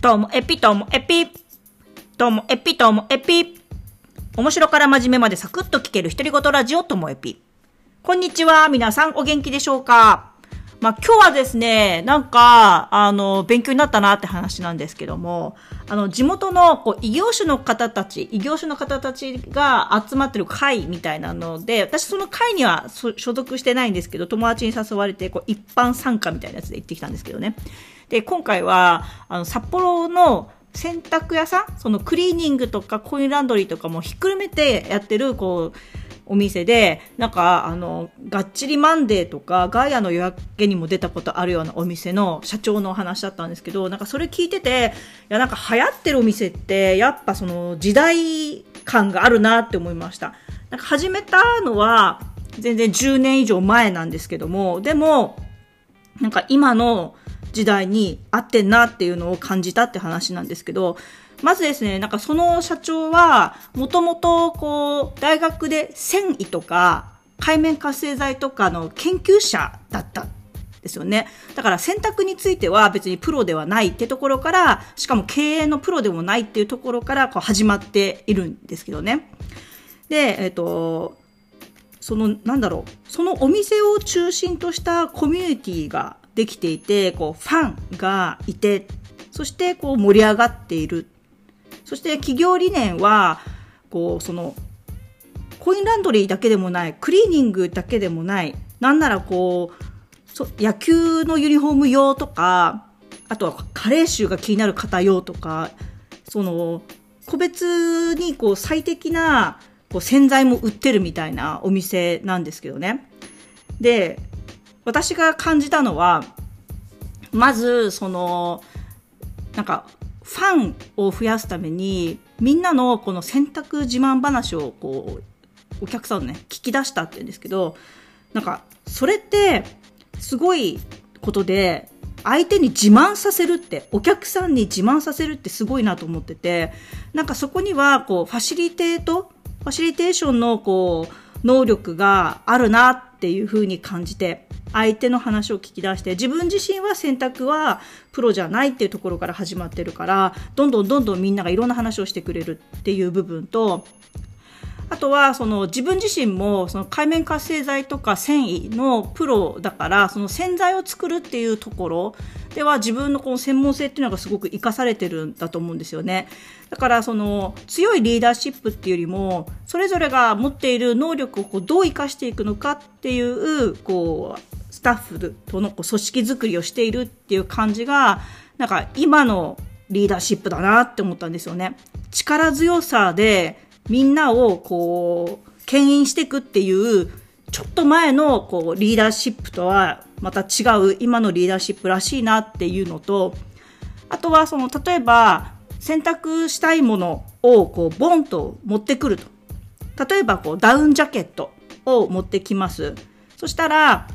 ともエピともエピ。ともエピともエピ。面白から真面目までサクッと聞ける独り言ラジオともエピ。こんにちは。皆さんお元気でしょうか？まあ、今日はですね、なんか、あの、勉強になったなって話なんですけども、あの、地元の、こう、異業種の方たち、異業種の方たちが集まってる会みたいなので、私その会には所属してないんですけど、友達に誘われて、こう、一般参加みたいなやつで行ってきたんですけどね。で、今回は、あの、札幌の洗濯屋さんそのクリーニングとかコインランドリーとかもひっくるめてやってる、こう、お店で、なんか、あの、がっちりマンデーとか、ガイアの夜明けにも出たことあるようなお店の社長のお話だったんですけど、なんかそれ聞いてて、いや、なんか流行ってるお店って、やっぱその時代感があるなって思いました。なんか始めたのは、全然10年以上前なんですけども、でも、なんか今の時代に合ってんなっていうのを感じたって話なんですけど、まずですね、なんかその社長は、もともとこう、大学で繊維とか、海面活性剤とかの研究者だったですよね。だから選択については別にプロではないってところから、しかも経営のプロでもないっていうところからこう始まっているんですけどね。で、えっ、ー、と、その、なんだろう、そのお店を中心としたコミュニティができていて、こう、ファンがいて、そしてこう盛り上がっているそして企業理念は、こう、その、コインランドリーだけでもない、クリーニングだけでもない、なんならこう、野球のユニフォーム用とか、あとは加齢臭が気になる方用とか、その、個別にこう最適なこう洗剤も売ってるみたいなお店なんですけどね。で、私が感じたのは、まず、その、なんか、ファンを増やすために、みんなのこの選択自慢話をこう、お客さんね、聞き出したって言うんですけど、なんか、それって、すごいことで、相手に自慢させるって、お客さんに自慢させるってすごいなと思ってて、なんかそこには、こう、ファシリテート、ファシリテーションの、こう、能力があるなっていうふうに感じて、相手の話を聞き出して、自分自身は選択はプロじゃないっていうところから始まってるから、どんどんどんどんみんながいろんな話をしてくれるっていう部分と、あとは、その自分自身も、その海面活性剤とか繊維のプロだから、その洗剤を作るっていうところでは自分のこの専門性っていうのがすごく活かされてるんだと思うんですよね。だから、その強いリーダーシップっていうよりも、それぞれが持っている能力をこうどう活かしていくのかっていう、こう、スタッフとのこう組織づくりをしているっていう感じが、なんか今のリーダーシップだなって思ったんですよね。力強さで、みんなをこう、牽引していくっていう、ちょっと前のこうリーダーシップとはまた違う今のリーダーシップらしいなっていうのと、あとはその例えば選択したいものをこうボンと持ってくると。例えばこうダウンジャケットを持ってきます。そしたら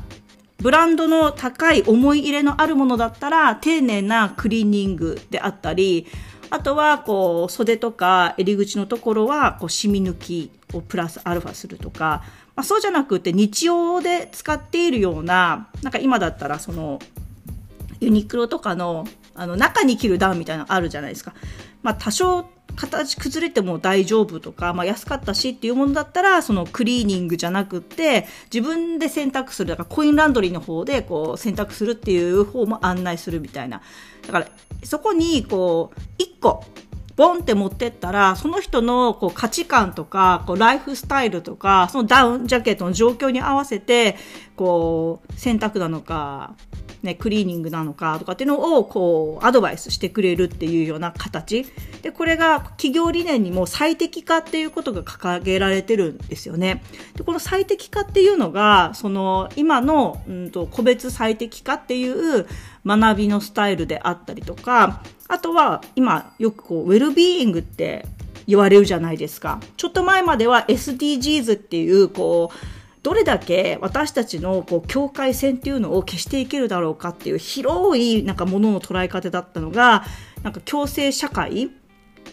ブランドの高い思い入れのあるものだったら丁寧なクリーニングであったり、あとは、こう、袖とか襟口のところは、こう、染み抜きをプラスアルファするとか、まあ、そうじゃなくて日用で使っているような、なんか今だったらその、ユニクロとかの、あの、中に着るダウンみたいなのあるじゃないですか。まあ、多少形崩れても大丈夫とか、まあ、安かったしっていうものだったら、そのクリーニングじゃなくって、自分で選択する、だからコインランドリーの方でこう選択するっていう方も案内するみたいな。だから、そこにこう、一個、ボンって持ってったら、その人のこう価値観とか、こうライフスタイルとか、そのダウンジャケットの状況に合わせて、こう、選択なのか、ね、クリーニングなのかとかっていうのを、こう、アドバイスしてくれるっていうような形。で、これが企業理念にも最適化っていうことが掲げられてるんですよね。で、この最適化っていうのが、その、今の、うんと、個別最適化っていう学びのスタイルであったりとか、あとは、今、よくこう、ウェルビーイングって言われるじゃないですか。ちょっと前までは SDGs っていう、こう、どれだけ私たちのこう境界線っていうのを消していけるだろうかっていう広いなんかものの捉え方だったのが、なんか共生社会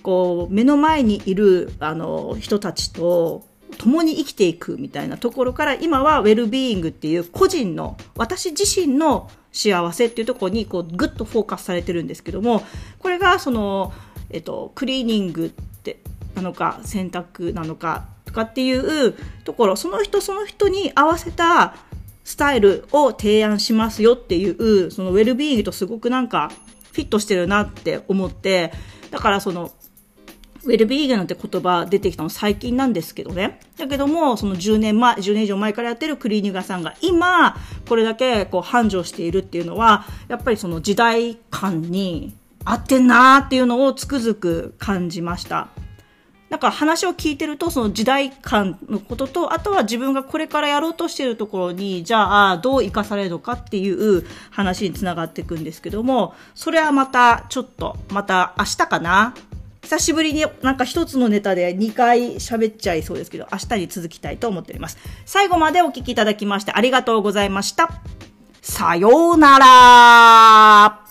こう目の前にいるあの人たちと共に生きていくみたいなところから今はウェルビーイングっていう個人の私自身の幸せっていうところにこうグッとフォーカスされてるんですけどもこれがその、えっと、クリーニングってなのか洗濯なのかとかっていうところその人その人に合わせたスタイルを提案しますよっていうそのウェルビーイングとすごくなんかフィットしてるなって思ってだからそのウェルビーガンって言葉出てきたの最近なんですけどね。だけども、その10年前、10年以上前からやってるクリーニング屋さんが今、これだけこう繁盛しているっていうのは、やっぱりその時代感に合ってんなーっていうのをつくづく感じました。なんか話を聞いてると、その時代感のことと、あとは自分がこれからやろうとしているところに、じゃあ、どう生かされるのかっていう話につながっていくんですけども、それはまた、ちょっと、また明日かな？久しぶりになんか一つのネタで2回喋っちゃいそうですけど、明日に続きたいと思っております。最後までお聞きいただきましてありがとうございました。さようなら